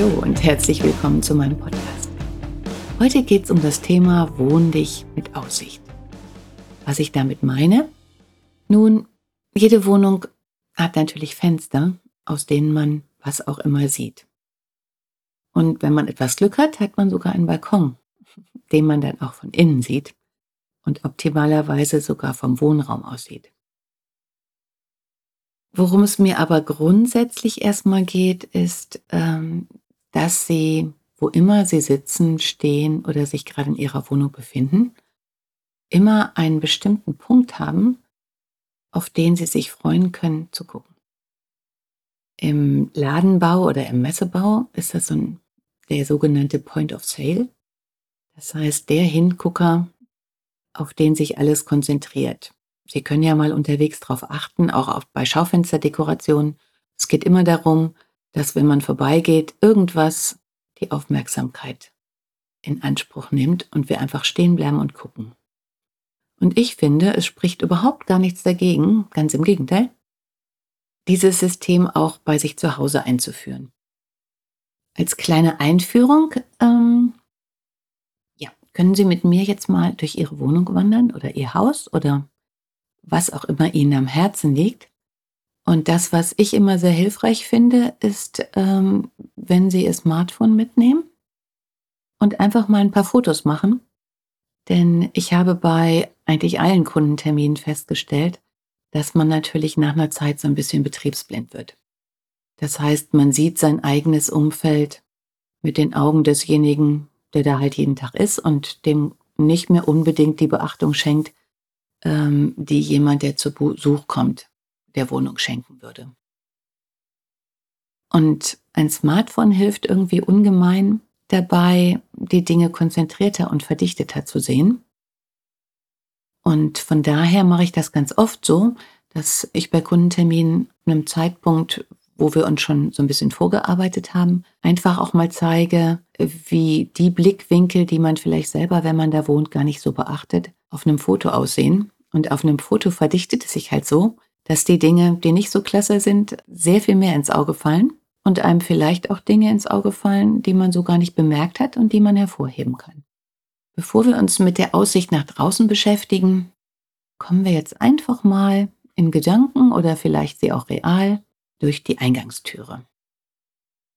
Hallo und herzlich willkommen zu meinem Podcast. Heute geht es um das Thema Wohn dich mit Aussicht. Was ich damit meine? Nun, jede Wohnung hat natürlich Fenster, aus denen man was auch immer sieht. Und wenn man etwas Glück hat, hat man sogar einen Balkon, den man dann auch von innen sieht und optimalerweise sogar vom Wohnraum aussieht. Worum es mir aber grundsätzlich erstmal geht, ist, ähm, dass Sie, wo immer Sie sitzen, stehen oder sich gerade in Ihrer Wohnung befinden, immer einen bestimmten Punkt haben, auf den Sie sich freuen können zu gucken. Im Ladenbau oder im Messebau ist das so ein, der sogenannte Point of Sale. Das heißt, der Hingucker, auf den sich alles konzentriert. Sie können ja mal unterwegs darauf achten, auch auf, bei Schaufensterdekorationen. Es geht immer darum, dass wenn man vorbeigeht, irgendwas die Aufmerksamkeit in Anspruch nimmt und wir einfach stehen bleiben und gucken. Und ich finde, es spricht überhaupt gar nichts dagegen, ganz im Gegenteil, dieses System auch bei sich zu Hause einzuführen. Als kleine Einführung, ähm, ja, können Sie mit mir jetzt mal durch Ihre Wohnung wandern oder Ihr Haus oder was auch immer Ihnen am Herzen liegt und das, was ich immer sehr hilfreich finde, ist, ähm, wenn Sie Ihr Smartphone mitnehmen und einfach mal ein paar Fotos machen. Denn ich habe bei eigentlich allen Kundenterminen festgestellt, dass man natürlich nach einer Zeit so ein bisschen betriebsblind wird. Das heißt, man sieht sein eigenes Umfeld mit den Augen desjenigen, der da halt jeden Tag ist und dem nicht mehr unbedingt die Beachtung schenkt, ähm, die jemand, der zu Besuch kommt, der Wohnung schenken würde. Und ein Smartphone hilft irgendwie ungemein dabei, die Dinge konzentrierter und verdichteter zu sehen. Und von daher mache ich das ganz oft so, dass ich bei Kundenterminen einem Zeitpunkt, wo wir uns schon so ein bisschen vorgearbeitet haben, einfach auch mal zeige, wie die Blickwinkel, die man vielleicht selber, wenn man da wohnt, gar nicht so beachtet, auf einem Foto aussehen. Und auf einem Foto verdichtet es sich halt so, dass die Dinge, die nicht so klasse sind, sehr viel mehr ins Auge fallen und einem vielleicht auch Dinge ins Auge fallen, die man so gar nicht bemerkt hat und die man hervorheben kann. Bevor wir uns mit der Aussicht nach draußen beschäftigen, kommen wir jetzt einfach mal in Gedanken oder vielleicht sie auch real durch die Eingangstüre.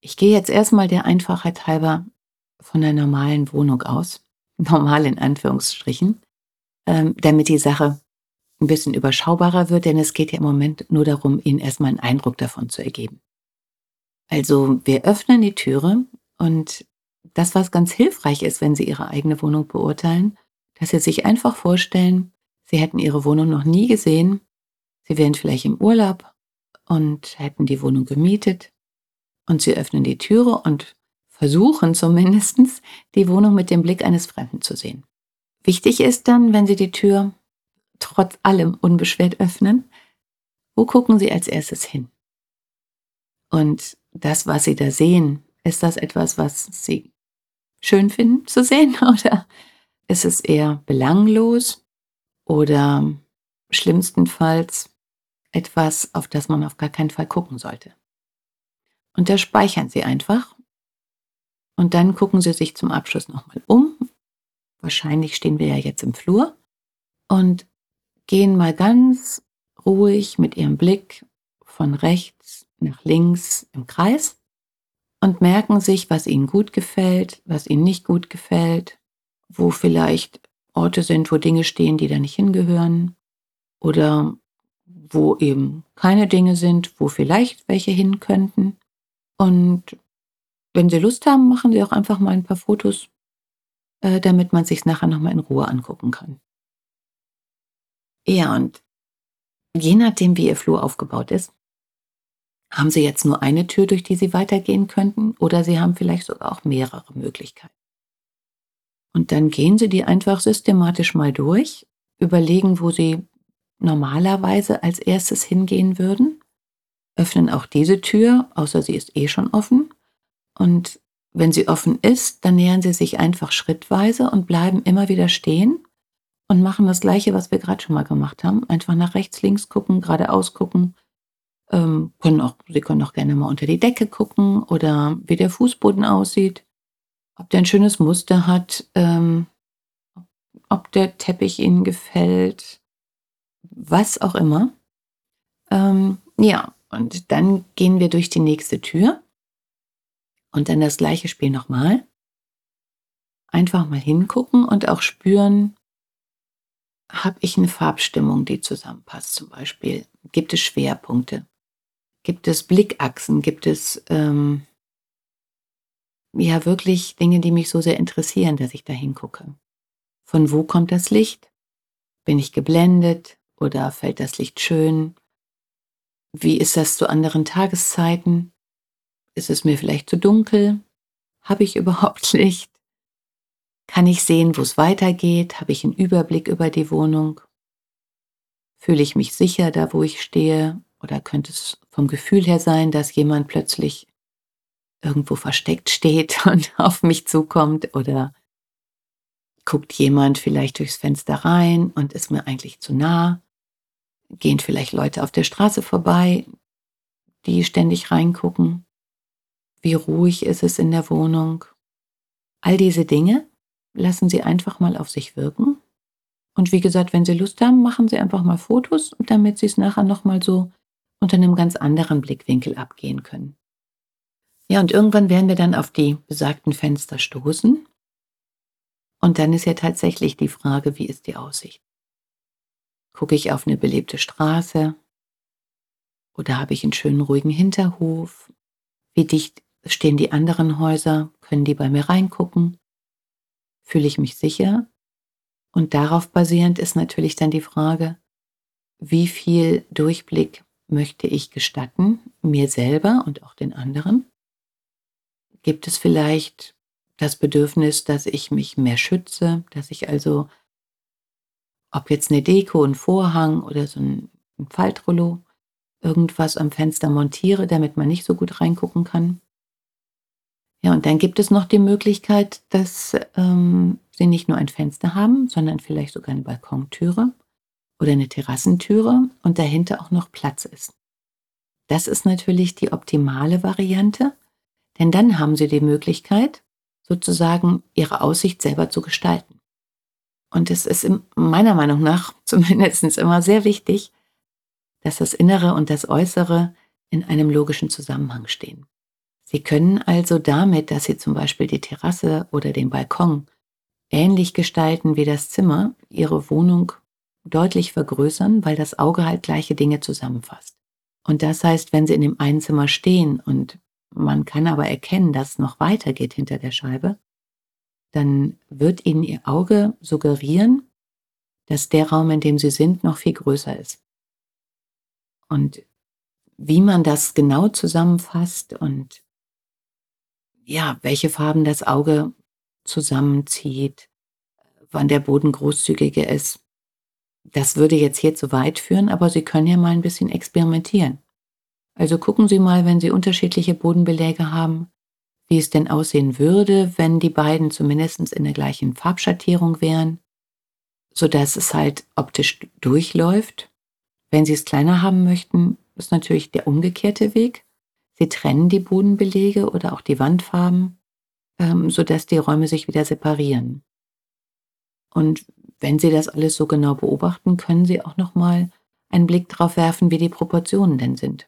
Ich gehe jetzt erstmal der Einfachheit halber von der normalen Wohnung aus, normal in Anführungsstrichen, ähm, damit die Sache ein bisschen überschaubarer wird, denn es geht ja im Moment nur darum, Ihnen erstmal einen Eindruck davon zu ergeben. Also wir öffnen die Türe und das, was ganz hilfreich ist, wenn Sie Ihre eigene Wohnung beurteilen, dass Sie sich einfach vorstellen, Sie hätten Ihre Wohnung noch nie gesehen, Sie wären vielleicht im Urlaub und hätten die Wohnung gemietet und Sie öffnen die Türe und versuchen zumindest die Wohnung mit dem Blick eines Fremden zu sehen. Wichtig ist dann, wenn Sie die Tür trotz allem unbeschwert öffnen, wo gucken Sie als erstes hin? Und das, was Sie da sehen, ist das etwas, was Sie schön finden zu sehen oder ist es eher belanglos oder schlimmstenfalls etwas, auf das man auf gar keinen Fall gucken sollte? Und da speichern Sie einfach und dann gucken Sie sich zum Abschluss nochmal um. Wahrscheinlich stehen wir ja jetzt im Flur und gehen mal ganz ruhig mit ihrem Blick von rechts nach links im Kreis und merken sich, was ihnen gut gefällt, was ihnen nicht gut gefällt, wo vielleicht Orte sind, wo Dinge stehen, die da nicht hingehören oder wo eben keine Dinge sind, wo vielleicht welche hin könnten. Und wenn Sie Lust haben, machen Sie auch einfach mal ein paar Fotos, äh, damit man sich nachher nochmal in Ruhe angucken kann. Ja, und je nachdem, wie Ihr Flur aufgebaut ist, haben Sie jetzt nur eine Tür, durch die Sie weitergehen könnten, oder Sie haben vielleicht sogar auch mehrere Möglichkeiten. Und dann gehen Sie die einfach systematisch mal durch, überlegen, wo Sie normalerweise als erstes hingehen würden, öffnen auch diese Tür, außer sie ist eh schon offen. Und wenn sie offen ist, dann nähern Sie sich einfach schrittweise und bleiben immer wieder stehen und machen das Gleiche, was wir gerade schon mal gemacht haben. Einfach nach rechts, links gucken, geradeaus gucken. Ähm, können auch, Sie können auch gerne mal unter die Decke gucken oder wie der Fußboden aussieht, ob der ein schönes Muster hat, ähm, ob der Teppich Ihnen gefällt, was auch immer. Ähm, ja, und dann gehen wir durch die nächste Tür und dann das gleiche Spiel nochmal. Einfach mal hingucken und auch spüren, habe ich eine Farbstimmung, die zusammenpasst zum Beispiel? Gibt es Schwerpunkte? Gibt es Blickachsen? Gibt es ähm, ja wirklich Dinge, die mich so sehr interessieren, dass ich da hingucke? Von wo kommt das Licht? Bin ich geblendet oder fällt das Licht schön? Wie ist das zu anderen Tageszeiten? Ist es mir vielleicht zu dunkel? Habe ich überhaupt Licht? Kann ich sehen, wo es weitergeht? Habe ich einen Überblick über die Wohnung? Fühle ich mich sicher da, wo ich stehe? Oder könnte es vom Gefühl her sein, dass jemand plötzlich irgendwo versteckt steht und auf mich zukommt? Oder guckt jemand vielleicht durchs Fenster rein und ist mir eigentlich zu nah? Gehen vielleicht Leute auf der Straße vorbei, die ständig reingucken? Wie ruhig ist es in der Wohnung? All diese Dinge lassen Sie einfach mal auf sich wirken. Und wie gesagt, wenn Sie Lust haben, machen Sie einfach mal Fotos, damit Sie es nachher nochmal so unter einem ganz anderen Blickwinkel abgehen können. Ja, und irgendwann werden wir dann auf die besagten Fenster stoßen. Und dann ist ja tatsächlich die Frage, wie ist die Aussicht? Gucke ich auf eine belebte Straße? Oder habe ich einen schönen ruhigen Hinterhof? Wie dicht stehen die anderen Häuser? Können die bei mir reingucken? Fühle ich mich sicher? Und darauf basierend ist natürlich dann die Frage, wie viel Durchblick möchte ich gestatten, mir selber und auch den anderen? Gibt es vielleicht das Bedürfnis, dass ich mich mehr schütze, dass ich also ob jetzt eine Deko, ein Vorhang oder so ein, ein Faltrollo, irgendwas am Fenster montiere, damit man nicht so gut reingucken kann. Ja, und dann gibt es noch die Möglichkeit, dass ähm, Sie nicht nur ein Fenster haben, sondern vielleicht sogar eine Balkontüre oder eine Terrassentüre und dahinter auch noch Platz ist. Das ist natürlich die optimale Variante, denn dann haben Sie die Möglichkeit, sozusagen Ihre Aussicht selber zu gestalten. Und es ist meiner Meinung nach zumindest immer sehr wichtig, dass das Innere und das Äußere in einem logischen Zusammenhang stehen. Sie können also damit, dass Sie zum Beispiel die Terrasse oder den Balkon ähnlich gestalten wie das Zimmer, Ihre Wohnung deutlich vergrößern, weil das Auge halt gleiche Dinge zusammenfasst. Und das heißt, wenn Sie in dem einen Zimmer stehen und man kann aber erkennen, dass es noch weitergeht hinter der Scheibe, dann wird Ihnen Ihr Auge suggerieren, dass der Raum, in dem Sie sind, noch viel größer ist. Und wie man das genau zusammenfasst und ja, welche Farben das Auge zusammenzieht, wann der Boden großzügiger ist, das würde jetzt hier zu weit führen, aber Sie können ja mal ein bisschen experimentieren. Also gucken Sie mal, wenn Sie unterschiedliche Bodenbeläge haben, wie es denn aussehen würde, wenn die beiden zumindest in der gleichen Farbschattierung wären, sodass es halt optisch durchläuft. Wenn Sie es kleiner haben möchten, ist natürlich der umgekehrte Weg. Sie trennen die Bodenbelege oder auch die Wandfarben, ähm, sodass die Räume sich wieder separieren. Und wenn Sie das alles so genau beobachten, können Sie auch noch mal einen Blick darauf werfen, wie die Proportionen denn sind.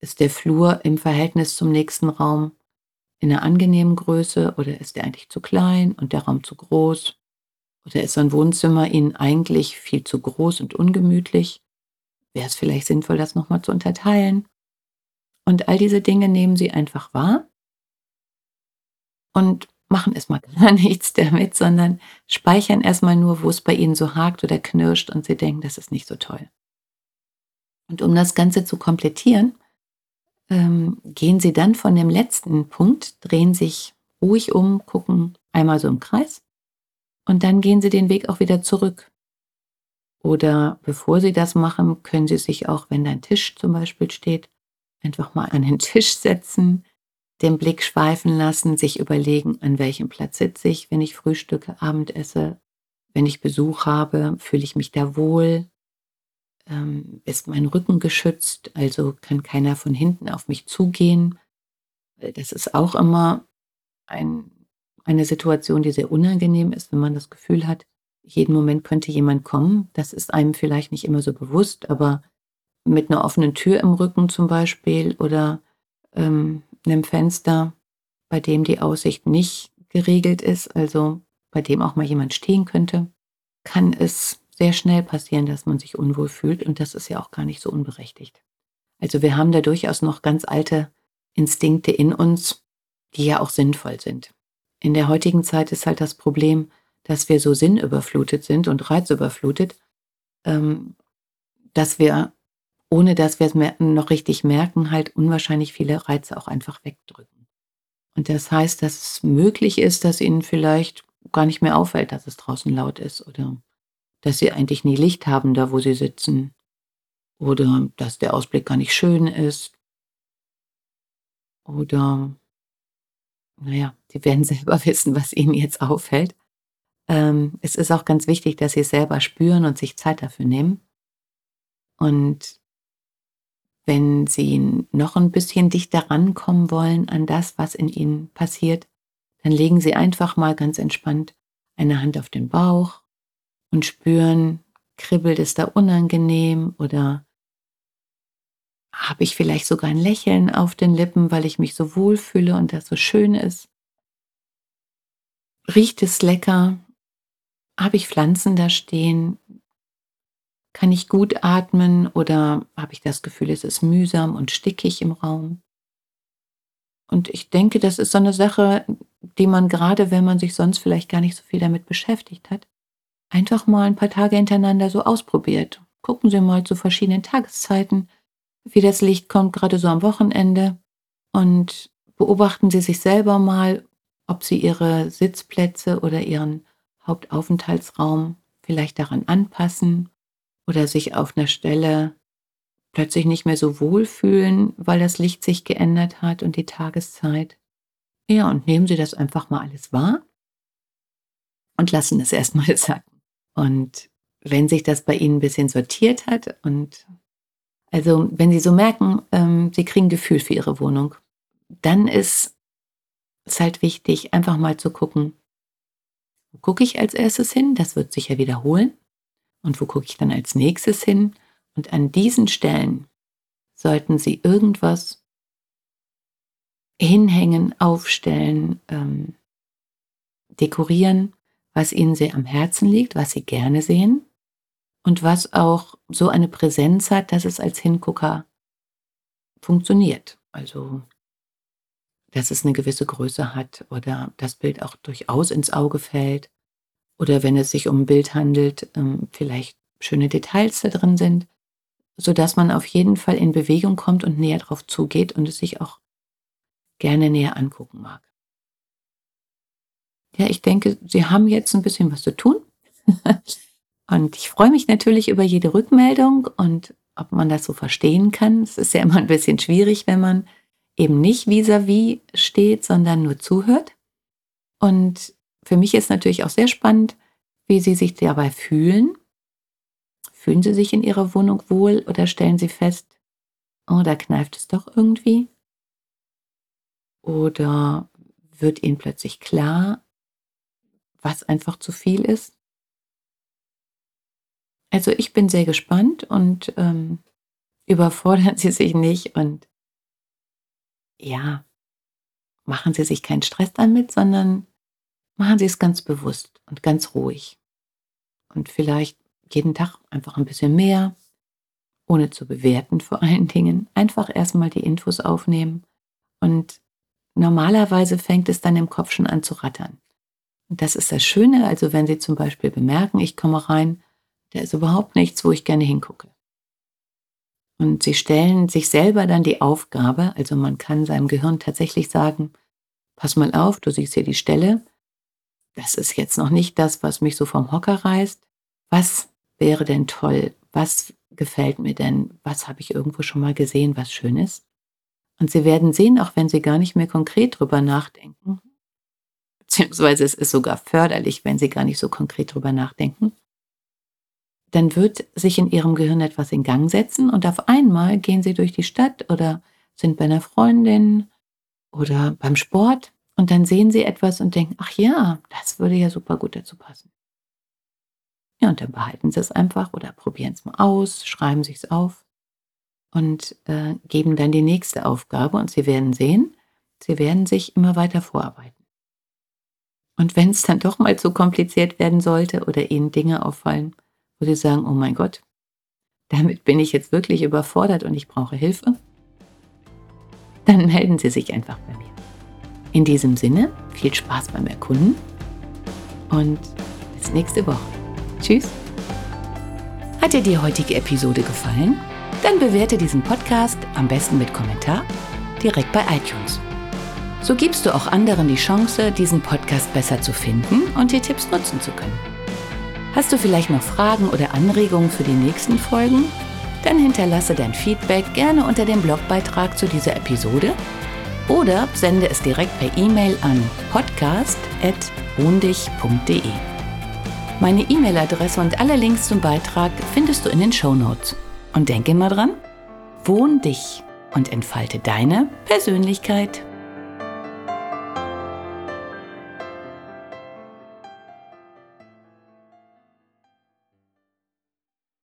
Ist der Flur im Verhältnis zum nächsten Raum in einer angenehmen Größe oder ist der eigentlich zu klein und der Raum zu groß? Oder ist so ein Wohnzimmer Ihnen eigentlich viel zu groß und ungemütlich? Wäre es vielleicht sinnvoll, das nochmal zu unterteilen? Und all diese Dinge nehmen Sie einfach wahr und machen erstmal gar nichts damit, sondern speichern erstmal nur, wo es bei Ihnen so hakt oder knirscht und Sie denken, das ist nicht so toll. Und um das Ganze zu komplettieren, ähm, gehen Sie dann von dem letzten Punkt, drehen sich ruhig um, gucken einmal so im Kreis und dann gehen Sie den Weg auch wieder zurück. Oder bevor Sie das machen, können Sie sich auch, wenn da ein Tisch zum Beispiel steht, einfach mal an den Tisch setzen, den Blick schweifen lassen, sich überlegen, an welchem Platz sitze ich, wenn ich frühstücke, Abend esse, wenn ich Besuch habe, fühle ich mich da wohl, ähm, ist mein Rücken geschützt, also kann keiner von hinten auf mich zugehen. Das ist auch immer ein, eine Situation, die sehr unangenehm ist, wenn man das Gefühl hat, jeden Moment könnte jemand kommen. Das ist einem vielleicht nicht immer so bewusst, aber mit einer offenen Tür im Rücken zum Beispiel oder ähm, einem Fenster, bei dem die Aussicht nicht geregelt ist, also bei dem auch mal jemand stehen könnte, kann es sehr schnell passieren, dass man sich unwohl fühlt und das ist ja auch gar nicht so unberechtigt. Also wir haben da durchaus noch ganz alte Instinkte in uns, die ja auch sinnvoll sind. In der heutigen Zeit ist halt das Problem, dass wir so sinnüberflutet sind und reizüberflutet, ähm, dass wir ohne dass wir es noch richtig merken, halt unwahrscheinlich viele Reize auch einfach wegdrücken. Und das heißt, dass es möglich ist, dass ihnen vielleicht gar nicht mehr auffällt, dass es draußen laut ist oder dass sie eigentlich nie Licht haben, da wo sie sitzen oder dass der Ausblick gar nicht schön ist oder naja, die werden selber wissen, was ihnen jetzt auffällt. Ähm, es ist auch ganz wichtig, dass sie es selber spüren und sich Zeit dafür nehmen. Und wenn Sie noch ein bisschen dichter rankommen wollen an das, was in Ihnen passiert, dann legen Sie einfach mal ganz entspannt eine Hand auf den Bauch und spüren, kribbelt es da unangenehm oder habe ich vielleicht sogar ein Lächeln auf den Lippen, weil ich mich so wohl fühle und das so schön ist? Riecht es lecker? Habe ich Pflanzen da stehen? Kann ich gut atmen oder habe ich das Gefühl, es ist mühsam und stickig im Raum? Und ich denke, das ist so eine Sache, die man gerade, wenn man sich sonst vielleicht gar nicht so viel damit beschäftigt hat, einfach mal ein paar Tage hintereinander so ausprobiert. Gucken Sie mal zu verschiedenen Tageszeiten, wie das Licht kommt, gerade so am Wochenende. Und beobachten Sie sich selber mal, ob Sie Ihre Sitzplätze oder Ihren Hauptaufenthaltsraum vielleicht daran anpassen oder sich auf einer Stelle plötzlich nicht mehr so wohl fühlen, weil das Licht sich geändert hat und die Tageszeit. Ja, und nehmen Sie das einfach mal alles wahr und lassen es erstmal sacken. Und wenn sich das bei Ihnen ein bisschen sortiert hat und also wenn Sie so merken, ähm, Sie kriegen Gefühl für Ihre Wohnung, dann ist es halt wichtig, einfach mal zu gucken, wo gucke ich als erstes hin? Das wird sich ja wiederholen. Und wo gucke ich dann als nächstes hin? Und an diesen Stellen sollten Sie irgendwas hinhängen, aufstellen, ähm, dekorieren, was Ihnen sehr am Herzen liegt, was Sie gerne sehen und was auch so eine Präsenz hat, dass es als Hingucker funktioniert. Also, dass es eine gewisse Größe hat oder das Bild auch durchaus ins Auge fällt oder wenn es sich um ein Bild handelt, ähm, vielleicht schöne Details da drin sind, sodass man auf jeden Fall in Bewegung kommt und näher drauf zugeht und es sich auch gerne näher angucken mag. Ja, ich denke, Sie haben jetzt ein bisschen was zu tun. und ich freue mich natürlich über jede Rückmeldung und ob man das so verstehen kann. Es ist ja immer ein bisschen schwierig, wenn man eben nicht vis-à-vis -vis steht, sondern nur zuhört. Und für mich ist natürlich auch sehr spannend, wie Sie sich dabei fühlen. Fühlen Sie sich in Ihrer Wohnung wohl oder stellen Sie fest, oh, da kneift es doch irgendwie? Oder wird Ihnen plötzlich klar, was einfach zu viel ist? Also ich bin sehr gespannt und ähm, überfordern Sie sich nicht und ja, machen Sie sich keinen Stress damit, sondern machen Sie es ganz bewusst und ganz ruhig. Und vielleicht jeden Tag einfach ein bisschen mehr, ohne zu bewerten vor allen Dingen. Einfach erstmal die Infos aufnehmen. Und normalerweise fängt es dann im Kopf schon an zu rattern. Und das ist das Schöne, also wenn Sie zum Beispiel bemerken, ich komme rein, da ist überhaupt nichts, wo ich gerne hingucke. Und sie stellen sich selber dann die Aufgabe, also man kann seinem Gehirn tatsächlich sagen, pass mal auf, du siehst hier die Stelle, das ist jetzt noch nicht das, was mich so vom Hocker reißt. Was wäre denn toll? Was gefällt mir denn? Was habe ich irgendwo schon mal gesehen, was schön ist? Und Sie werden sehen, auch wenn Sie gar nicht mehr konkret drüber nachdenken, beziehungsweise es ist sogar förderlich, wenn Sie gar nicht so konkret drüber nachdenken, dann wird sich in Ihrem Gehirn etwas in Gang setzen und auf einmal gehen Sie durch die Stadt oder sind bei einer Freundin oder beim Sport und dann sehen Sie etwas und denken, ach ja, das würde ja super gut dazu passen. Ja, und dann behalten Sie es einfach oder probieren es mal aus, schreiben Sie es auf und äh, geben dann die nächste Aufgabe und Sie werden sehen, Sie werden sich immer weiter vorarbeiten. Und wenn es dann doch mal zu kompliziert werden sollte oder Ihnen Dinge auffallen, wo Sie sagen, oh mein Gott, damit bin ich jetzt wirklich überfordert und ich brauche Hilfe, dann melden Sie sich einfach bei mir. In diesem Sinne, viel Spaß beim Erkunden und bis nächste Woche. Tschüss. Hat dir die heutige Episode gefallen? Dann bewerte diesen Podcast am besten mit Kommentar direkt bei iTunes. So gibst du auch anderen die Chance, diesen Podcast besser zu finden und die Tipps nutzen zu können. Hast du vielleicht noch Fragen oder Anregungen für die nächsten Folgen? Dann hinterlasse dein Feedback gerne unter dem Blogbeitrag zu dieser Episode oder sende es direkt per E-Mail an podcast.wohndich.de. Meine E-Mail-Adresse und alle Links zum Beitrag findest du in den Show Notes. Und denke immer dran, wohn dich und entfalte deine Persönlichkeit.